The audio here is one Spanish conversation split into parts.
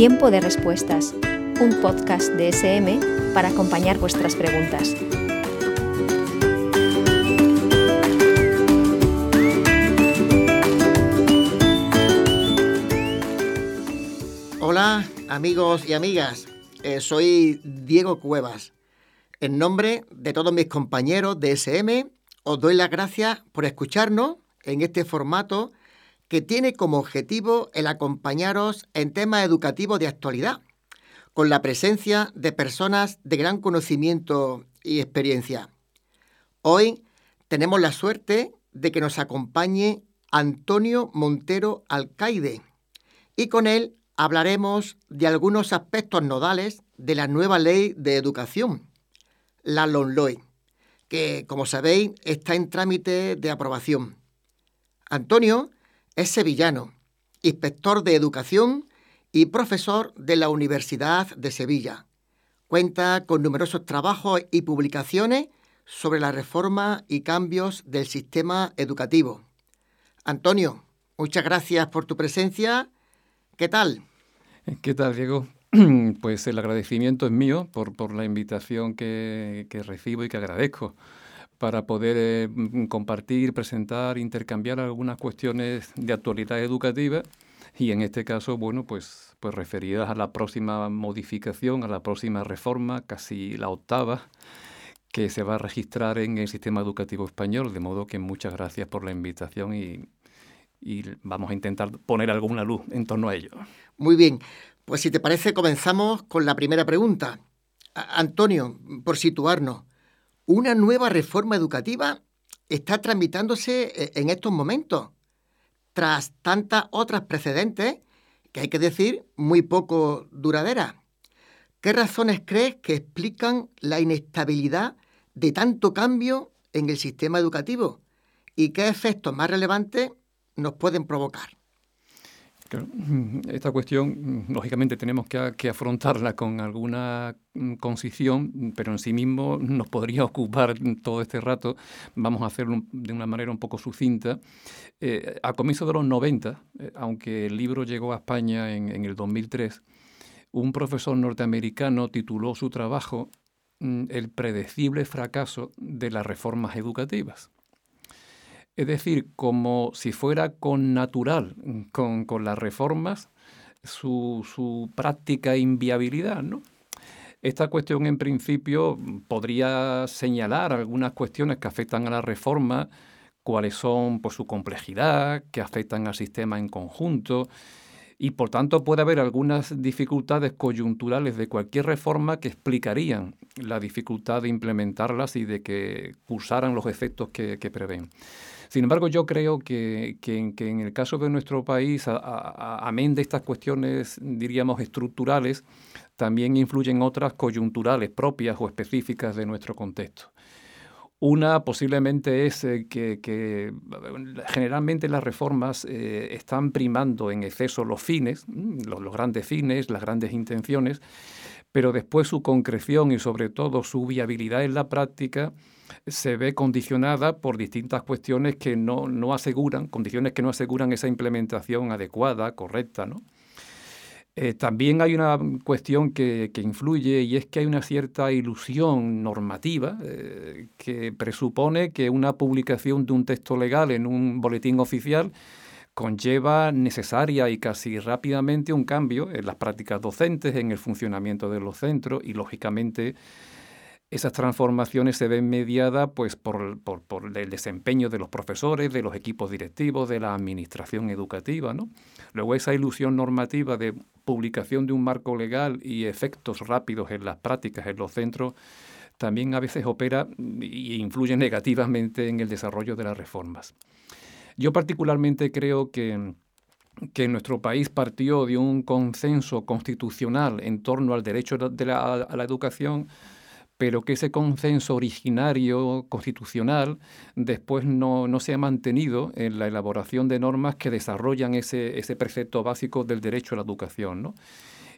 Tiempo de Respuestas, un podcast de SM para acompañar vuestras preguntas. Hola amigos y amigas, eh, soy Diego Cuevas. En nombre de todos mis compañeros de SM, os doy las gracias por escucharnos en este formato que tiene como objetivo el acompañaros en temas educativos de actualidad, con la presencia de personas de gran conocimiento y experiencia. Hoy tenemos la suerte de que nos acompañe Antonio Montero Alcaide y con él hablaremos de algunos aspectos nodales de la nueva ley de educación, la LONLOE, que, como sabéis, está en trámite de aprobación. Antonio es sevillano, inspector de educación y profesor de la Universidad de Sevilla. Cuenta con numerosos trabajos y publicaciones sobre la reforma y cambios del sistema educativo. Antonio, muchas gracias por tu presencia. ¿Qué tal? ¿Qué tal, Diego? Pues el agradecimiento es mío por, por la invitación que, que recibo y que agradezco para poder eh, mm, compartir, presentar, intercambiar algunas cuestiones de actualidad educativa y en este caso, bueno, pues, pues referidas a la próxima modificación, a la próxima reforma, casi la octava, que se va a registrar en el sistema educativo español, de modo que muchas gracias por la invitación y, y vamos a intentar poner alguna luz en torno a ello. Muy bien, pues si te parece comenzamos con la primera pregunta. Antonio, por situarnos, una nueva reforma educativa está tramitándose eh, en estos momentos, tras tantas otras precedentes que hay que decir muy poco duraderas. ¿Qué razones crees que explican la inestabilidad de tanto cambio en el sistema educativo? ¿Y qué efectos más relevantes nos pueden provocar? Esta cuestión, lógicamente, tenemos que, afrontarla con alguna mm, concisión, pero en sí mismo nos podría ocupar todo este rato. Vamos a hacerlo de una manera un poco sucinta. Eh, a comienzos de los 90, eh, aunque el libro llegó a España en, en, el 2003, un profesor norteamericano tituló su trabajo mm, El predecible fracaso de las reformas educativas. Es decir, como si fuera con natural, con, las reformas, su, práctica inviabilidad, ¿no? Esta cuestión, en principio, podría señalar algunas cuestiones que afectan a la reforma, cuáles son por su complejidad, que afectan al sistema en conjunto, y por tanto puede haber algunas dificultades coyunturales de cualquier reforma que explicarían la dificultad de implementarlas y de que cursaran los efectos que prevén. Sin embargo, yo creo que, en el caso de nuestro país, amén de estas cuestiones, diríamos, estructurales, también influyen otras coyunturales propias o específicas de nuestro contexto. Una posiblemente es eh, que, generalmente las reformas eh, están primando en exceso los fines, mm, los, grandes fines, las grandes intenciones, pero después su concreción y sobre todo su viabilidad en la práctica se ve condicionada por distintas cuestiones que no, no aseguran, condiciones que no aseguran esa implementación adecuada, correcta, ¿no? Eh, también hay una cuestión que, que, influye y es que hay una cierta ilusión normativa eh, que presupone que una publicación de un texto legal en un boletín oficial conlleva necesaria y casi rápidamente un cambio en las prácticas docentes, en el funcionamiento de los centros y, lógicamente, esas transformaciones se ven mediadas pues, por, el desempeño de los profesores, de los equipos directivos, de la administración educativa. ¿no? Luego esa ilusión normativa de publicación de un marco legal y efectos rápidos en las prácticas en los centros también a veces opera e influye negativamente en el desarrollo de las reformas. Yo particularmente creo que, que nuestro país partió de un consenso constitucional en torno al derecho de la, a la educación, pero que ese consenso originario constitucional después no, no, se ha mantenido en la elaboración de normas que desarrollan ese, ese precepto básico del derecho a la educación. ¿no?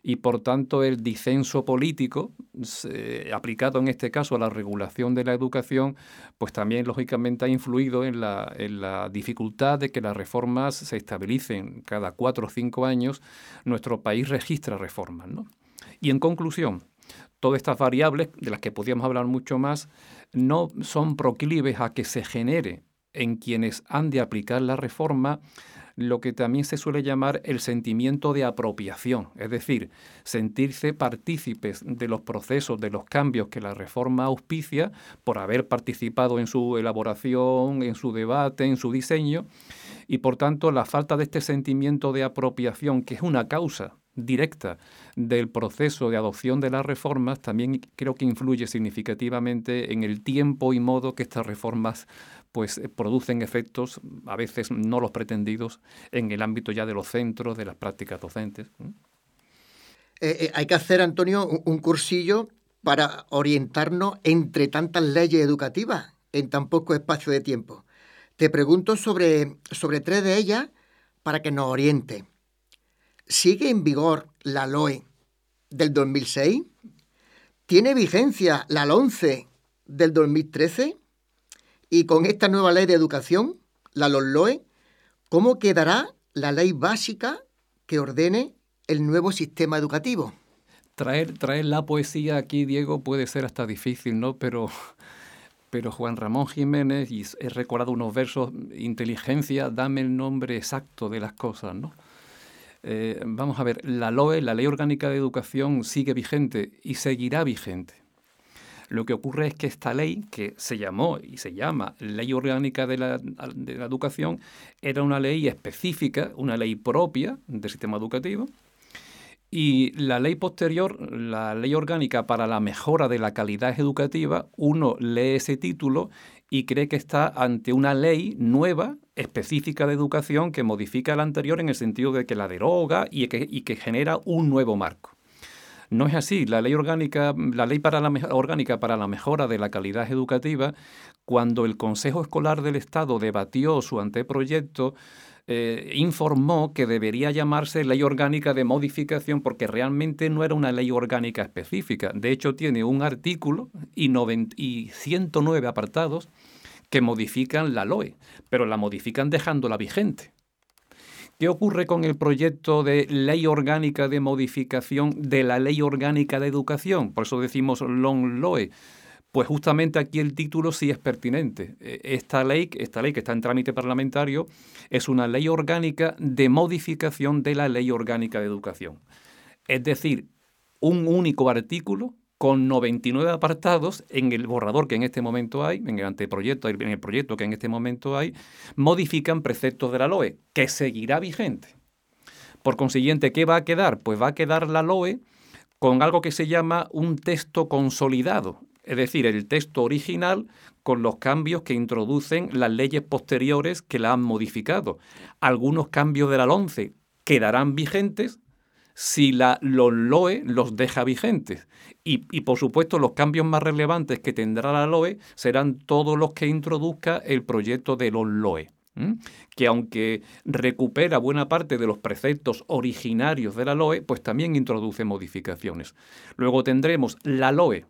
Y por tanto el disenso político aplicado en este caso a la regulación de la educación, pues también lógicamente ha influido en la, en la dificultad de que las reformas se estabilicen cada cuatro o cinco años. Nuestro país registra reformas. ¿no? Y en conclusión, todas estas variables, de las que podríamos hablar mucho más, no son proclives a que se genere en quienes han de aplicar la reforma lo que también se suele llamar el sentimiento de apropiación, es decir, sentirse partícipes de los procesos, de los cambios que la reforma auspicia por haber participado en su elaboración, en su debate, en su diseño, y por tanto la falta de este sentimiento de apropiación, que es una causa directa del proceso de adopción de las reformas también creo que influye significativamente en el tiempo y modo que estas reformas pues eh, producen efectos a veces no los pretendidos en el ámbito ya de los centros, de las prácticas docentes. Eh, eh, hay que hacer, Antonio, un, cursillo para orientarnos entre tantas leyes educativas en tan poco espacio de tiempo. Te pregunto sobre, sobre tres de ellas para que nos oriente. ¿Sigue en vigor la LOE del 2006? ¿Tiene vigencia la LONCE del 2013? Y con esta nueva ley de educación, la LOE, ¿cómo quedará la ley básica que ordene el nuevo sistema educativo? Traer, traer la poesía aquí, Diego, puede ser hasta difícil, ¿no? Pero, pero Juan Ramón Jiménez, y he recordado unos versos, inteligencia, dame el nombre exacto de las cosas, ¿no? Eh, vamos a ver, la LOE, la Ley Orgánica de Educación, sigue vigente y seguirá vigente. Lo que ocurre es que esta ley, que se llamó y se llama Ley Orgánica de la, Educación, era una ley específica, una ley propia del sistema educativo, y la ley posterior, la ley orgánica para la mejora de la calidad educativa, uno lee ese título y cree que está ante una ley nueva, específica de educación, que modifica la anterior en el sentido de que la deroga y que, genera un nuevo marco. No es así. La ley orgánica, la ley para la, orgánica para la mejora de la calidad educativa, cuando el Consejo Escolar del Estado debatió su anteproyecto, eh, informó que debería llamarse ley orgánica de modificación porque realmente no era una ley orgánica específica. De hecho, tiene un artículo y, y 109 apartados que modifican la LOE, pero la modifican dejándola vigente. ¿Qué ocurre con el proyecto de ley orgánica de modificación de la ley orgánica de educación? Por eso decimos long loe. Pues justamente aquí el título sí es pertinente. E, esta ley, esta ley que está en trámite parlamentario es una ley orgánica de modificación de la ley orgánica de educación. Es decir, un único artículo con 99 apartados en el borrador que en este momento hay, en el anteproyecto, en el proyecto que en este momento hay, modifican preceptos de la LOE, que seguirá vigente. Por consiguiente, ¿qué va a quedar? Pues va a quedar la LOE con algo que se llama un texto consolidado, es decir, el texto original con los cambios que introducen las leyes posteriores que la han modificado. Algunos cambios de la LONCE quedarán vigentes si la, los LOE los deja vigentes. Y, y, por supuesto los cambios más relevantes que tendrá la LOE serán todos los que introduzca el proyecto de los LOE. que aunque recupera buena parte de los preceptos originarios de la LOE, pues también introduce modificaciones. Luego tendremos la LOE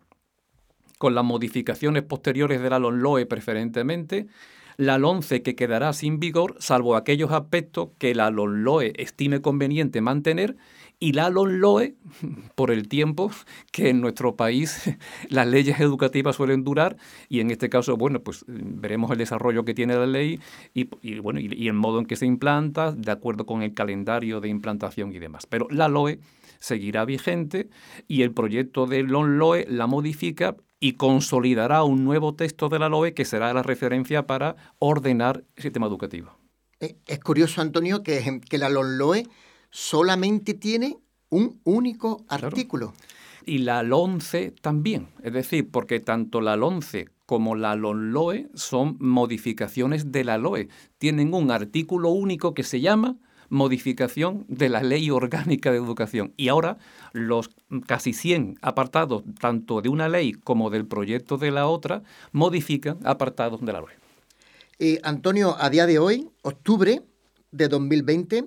con las modificaciones posteriores de la LOE preferentemente, la LONCE que quedará sin vigor, salvo aquellos aspectos que la LOE estime conveniente mantener y la LOE por el tiempo que en nuestro país las leyes educativas suelen durar y en este caso, bueno, pues veremos el desarrollo que tiene la ley y, bueno, y, el modo en que se implanta de acuerdo con el calendario de implantación y demás. Pero la LOE seguirá vigente y el proyecto de LOE la modifica y consolidará un nuevo texto de la LOE que será la referencia para ordenar el sistema educativo. Eh, es curioso, Antonio, que, que la LOE solamente tiene un único artículo. Y la LONCE también, es decir, porque tanto la LONCE como la LONLOE son modificaciones de la LOE. Tienen un artículo único que se llama modificación de la ley orgánica de educación. Y ahora los casi 100 apartados, tanto de una ley como del proyecto de la otra, modifican apartados de la LOE. Eh, Antonio, a día de hoy, octubre de 2020,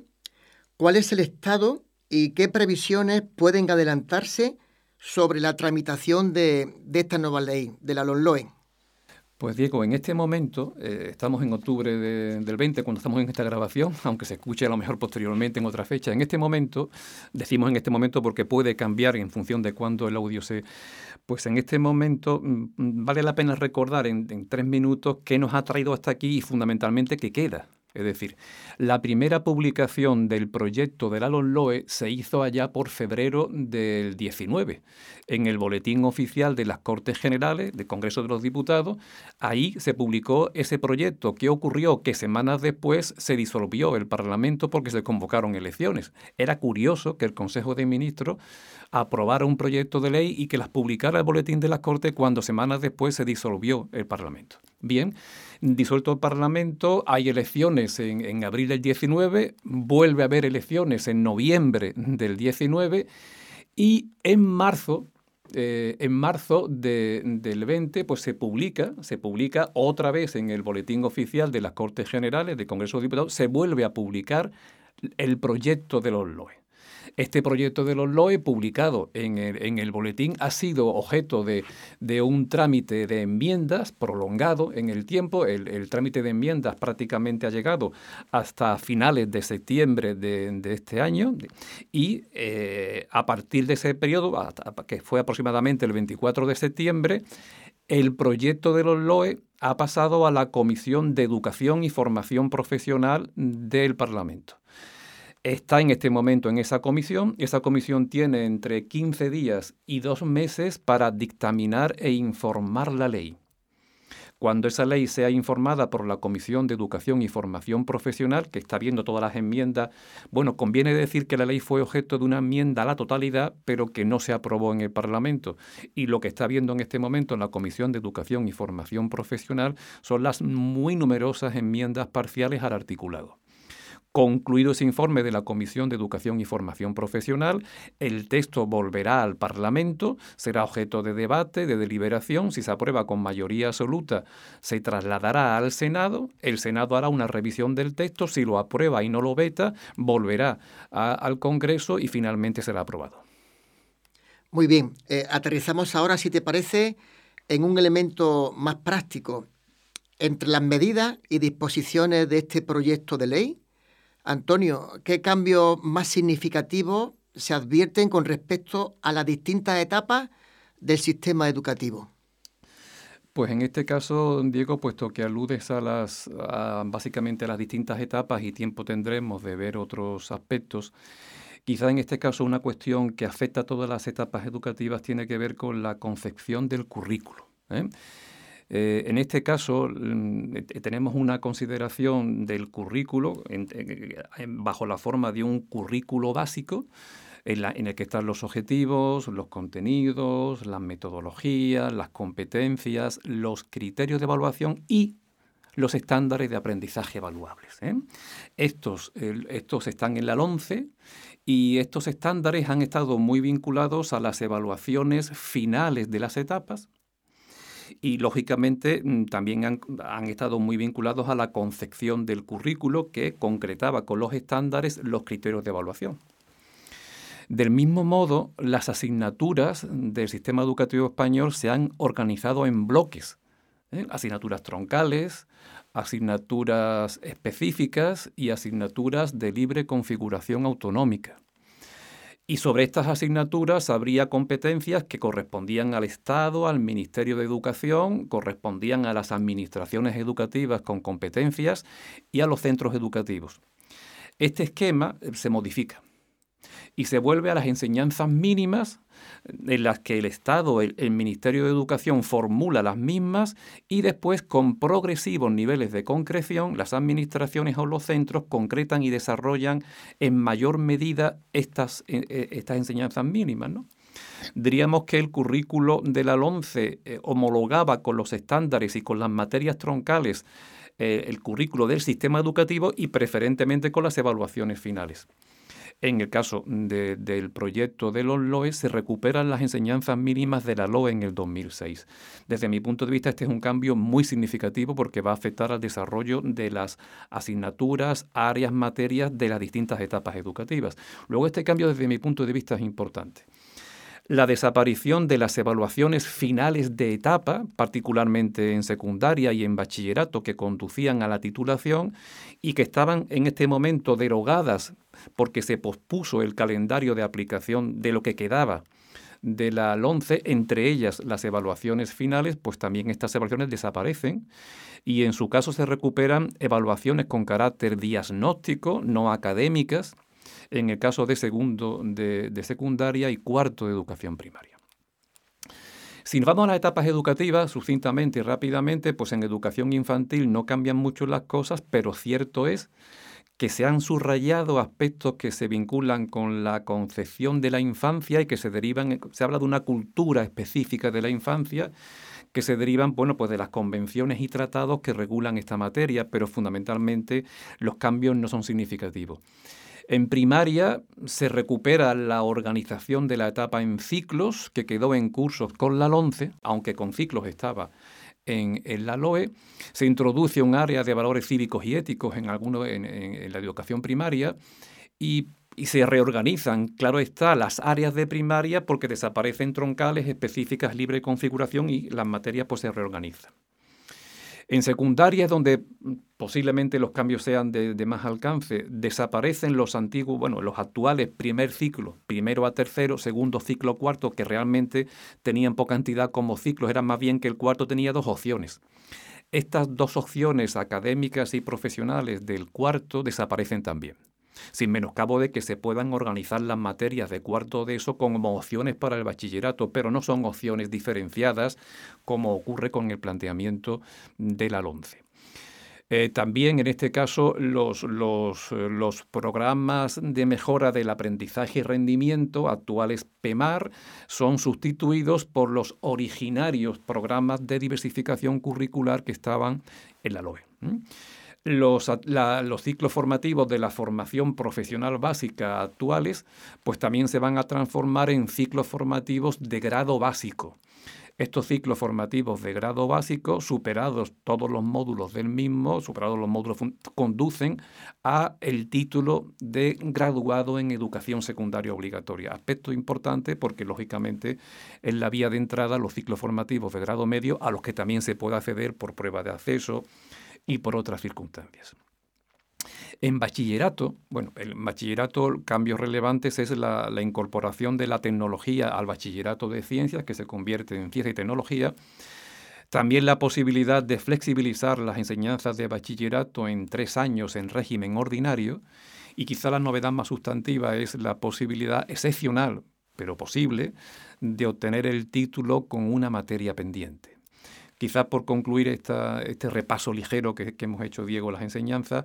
¿Cuál es el estado y qué previsiones pueden adelantarse sobre la tramitación de, esta nueva ley, de la LONLOE. Pues Diego, en este momento, eh, estamos en octubre del 20 cuando estamos en esta grabación, aunque se escuche a lo mejor posteriormente en otra fecha. En este momento, decimos en este momento porque puede cambiar en función de cuándo el audio se... Pues en este momento mm, mm, vale la pena recordar en, en tres minutos qué nos ha traído hasta aquí y fundamentalmente qué queda. Es decir, la primera publicación del proyecto del Alon Loe se hizo allá por febrero del 19 en el Boletín Oficial de las Cortes Generales del Congreso de los Diputados. Ahí se publicó ese proyecto. ¿Qué ocurrió? Que semanas después se disolvió el Parlamento porque se convocaron elecciones. Era curioso que el Consejo de Ministros aprobara un proyecto de ley y que las publicara el Boletín de las Cortes cuando semanas después se disolvió el Parlamento. Bien, disuelto el Parlamento, hay elecciones en, abril del 19, vuelve a haber elecciones en noviembre del 19 y en marzo, eh, en marzo del 20, pues se publica, se publica otra vez en el boletín oficial de las Cortes Generales del Congreso de Diputados, se vuelve a publicar el proyecto de los LOE. Este proyecto de los LOE, publicado en el, boletín, ha sido objeto de, un trámite de enmiendas prolongado en el tiempo. El, trámite de enmiendas prácticamente ha llegado hasta finales de septiembre de, este año y eh, a partir de ese periodo, que fue aproximadamente el 24 de septiembre, el proyecto de los LOE ha pasado a la Comisión de Educación y Formación Profesional del Parlamento está en este momento en esa comisión. Esa comisión tiene entre 15 días y dos meses para dictaminar e informar la ley. Cuando esa ley sea informada por la Comisión de Educación y Formación Profesional, que está viendo todas las enmiendas, bueno, conviene decir que la ley fue objeto de una enmienda a la totalidad, pero que no se aprobó en el Parlamento. Y lo que está viendo en este momento en la Comisión de Educación y Formación Profesional son las muy numerosas enmiendas parciales al articulado. Concluido ese informe de la Comisión de Educación y Formación Profesional, el texto volverá al Parlamento, será objeto de debate, de deliberación. Si se aprueba con mayoría absoluta, se trasladará al Senado. El Senado hará una revisión del texto. Si lo aprueba y no lo veta, volverá al Congreso y finalmente será aprobado. Muy bien. Eh, aterrizamos ahora, si te parece, en un elemento más práctico. Entre las medidas y disposiciones de este proyecto de ley, Antonio, ¿qué cambios más significativos se advierten con respecto a las distintas etapas del sistema educativo? Pues en este caso, Diego, puesto que aludes a las básicamente a las distintas etapas y tiempo tendremos de ver otros aspectos, quizá en este caso una cuestión que afecta a todas las etapas educativas tiene que ver con la concepción del currículo. ¿eh? Eh, en este caso, mm, eh, tenemos una consideración del currículo bajo la forma de un currículo básico, en, el que están los objetivos, los contenidos, las metodologías, las competencias, los criterios de evaluación y los estándares de aprendizaje evaluables. ¿eh? Estos, estos están en la 11 y estos estándares han estado muy vinculados a las evaluaciones finales de las etapas y lógicamente mm, también han, estado muy vinculados a la concepción del currículo que concretaba con los estándares los criterios de evaluación. Del mismo modo, las asignaturas del sistema educativo español se han organizado en bloques, ¿eh? asignaturas troncales, asignaturas específicas y asignaturas de libre configuración autonómica. Y sobre estas asignaturas habría competencias que correspondían al Estado, al Ministerio de Educación, correspondían a las administraciones educativas con competencias y a los centros educativos. Este esquema eh, se modifica y se vuelve a las enseñanzas mínimas en las que el Estado, el, Ministerio de Educación formula las mismas y después con progresivos niveles de concreción las administraciones o los centros concretan y desarrollan en mayor medida estas, eh, eh, estas enseñanzas mínimas. Diríamos que el currículo de la eh, homologaba con los estándares y con las materias troncales el currículo del sistema educativo y preferentemente con las evaluaciones finales. En el caso del proyecto de los LOE, se recuperan las enseñanzas mínimas de la LOE en el 2006. Desde mi punto de vista, este es un cambio muy significativo porque va a afectar al desarrollo de las asignaturas, áreas, materias de las distintas etapas educativas. Luego, este cambio, desde mi punto de vista, es importante la desaparición de las evaluaciones finales de etapa, particularmente en secundaria y en bachillerato, que conducían a la titulación y que estaban en este momento derogadas porque se pospuso el calendario de aplicación de lo que quedaba de la 11, entre ellas las evaluaciones finales, pues también estas evaluaciones desaparecen y en su caso se recuperan evaluaciones con carácter diagnóstico, no académicas, en el caso de segundo de, secundaria y cuarto de educación primaria. Si nos vamos a las etapas educativas, sucintamente y rápidamente, pues en educación infantil no cambian mucho las cosas, pero cierto es que se han subrayado aspectos que se vinculan con la concepción de la infancia y que se derivan, se habla de una cultura específica de la infancia que se derivan, bueno, pues de las convenciones y tratados que regulan esta materia, pero fundamentalmente los cambios no son significativos. En primaria se recupera la organización de la etapa en ciclos, que quedó en cursos con la LONCE, aunque con ciclos estaba en, la LOE. Se introduce un área de valores cívicos y éticos en, alguno, en, la educación primaria y, y se reorganizan, claro está, las áreas de primaria porque desaparecen troncales específicas libre configuración y las materias pues se reorganizan. En secundaria donde posiblemente los cambios sean de, más alcance. Desaparecen los antiguos, bueno, los actuales primer ciclo, primero a tercero, segundo ciclo, cuarto, que realmente tenían poca entidad como ciclos, era más bien que el cuarto tenía dos opciones. Estas dos opciones académicas y profesionales del cuarto desaparecen también sin menoscabo de que se puedan organizar las materias de cuarto de eso como opciones para el bachillerato, pero no son opciones diferenciadas como ocurre con el planteamiento de la. Eh, también en este caso los, los, los, programas de mejora del aprendizaje y rendimiento actuales PEMAR son sustituidos por los originarios programas de diversificación curricular que estaban en la LOE. Los, los, ciclos formativos de la formación profesional básica actuales, pues también se van a transformar en ciclos formativos de grado básico. Estos ciclos formativos de grado básico, superados todos los módulos del mismo, superados los módulos, conducen a el título de graduado en educación secundaria obligatoria. Aspecto importante porque, lógicamente, es la vía de entrada los ciclos formativos de grado medio a los que también se puede acceder por prueba de acceso, y por otras circunstancias. En bachillerato, bueno, el bachillerato, cambios relevantes es la, incorporación de la tecnología al bachillerato de ciencias, que se convierte en ciencia y tecnología. También la posibilidad de flexibilizar las enseñanzas de bachillerato en tres años en régimen ordinario. Y quizá la novedad más sustantiva es la posibilidad excepcional, pero posible, de obtener el título con una materia pendiente. Quizás por concluir este repaso ligero que, hemos hecho, Diego, las enseñanzas,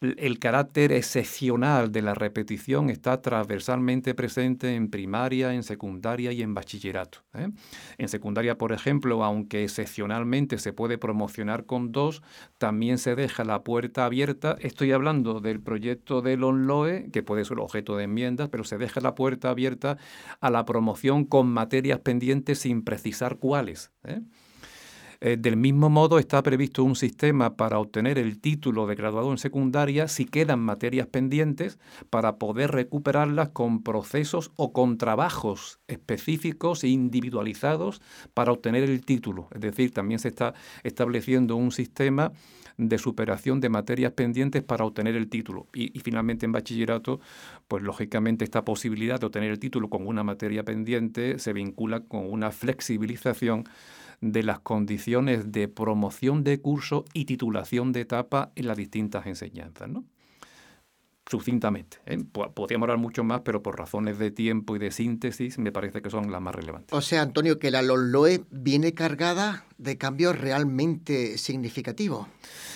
el carácter excepcional de la repetición está transversalmente presente en primaria, en secundaria y en bachillerato. ¿eh? En secundaria, por ejemplo, aunque excepcionalmente se puede promocionar con dos, también se deja la puerta abierta. Estoy hablando del proyecto del ONLOE, que puede ser objeto de enmiendas, pero se deja la puerta abierta a la promoción con materias pendientes sin precisar cuáles. ¿eh? Eh, del mismo modo, está previsto un sistema para obtener el título de graduado en secundaria si quedan materias pendientes para poder recuperarlas con procesos o con trabajos específicos e individualizados para obtener el título. Es decir, también se está estableciendo un sistema de superación de materias pendientes para obtener el título. Y, y, finalmente en bachillerato, pues lógicamente esta posibilidad de obtener el título con una materia pendiente se vincula con una flexibilización de las condiciones de promoción de curso y titulación de etapa en las distintas enseñanzas. ¿no? Sucintamente. ¿eh? Podríamos hablar mucho más, pero por razones de tiempo y de síntesis me parece que son las más relevantes. O sea, Antonio, que la LOE viene cargada de cambios realmente significativos.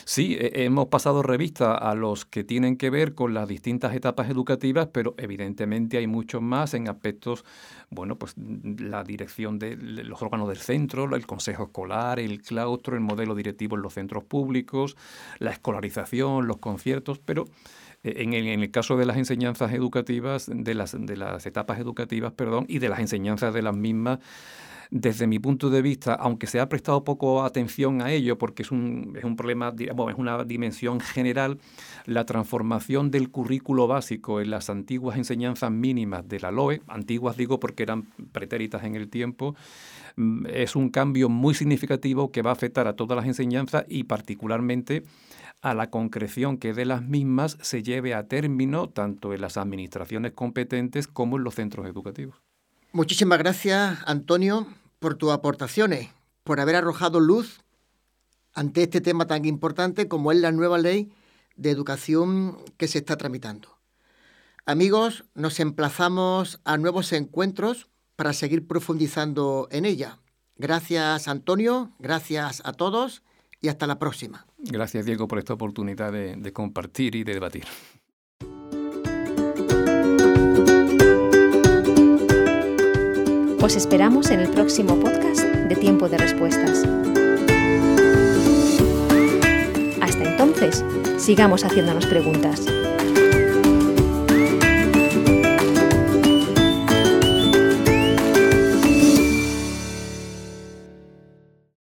Sí, hemos pasado revista a los que tienen que ver con las distintas etapas educativas, pero evidentemente hay muchos más en aspectos, bueno, pues la dirección de los órganos del centro, el consejo escolar, el claustro, el modelo directivo en los centros públicos, la escolarización, los conciertos, pero En el, caso de las enseñanzas educativas, de las, de las etapas educativas, perdón, y de las enseñanzas de las mismas, desde mi punto de vista, aunque se ha prestado poco atención a ello, porque es un, es un problema, bueno, es una dimensión general, la transformación del currículo básico en las antiguas enseñanzas mínimas de la LOE, antiguas digo porque eran pretéritas en el tiempo, es un cambio muy significativo que va a afectar a todas las enseñanzas y particularmente a la concreción que de las mismas se lleve a término tanto en las administraciones competentes como en los centros educativos. Muchísimas gracias, Antonio por tus aportaciones, por haber arrojado luz ante este tema tan importante como es la nueva ley de educación que se está tramitando. Amigos, nos emplazamos a nuevos encuentros para seguir profundizando en ella. Gracias Antonio, gracias a todos y hasta la próxima. Gracias Diego por esta oportunidad de, de compartir y de debatir. Os esperamos en el próximo podcast de Tiempo de Respuestas. Hasta entonces, sigamos haciéndonos preguntas.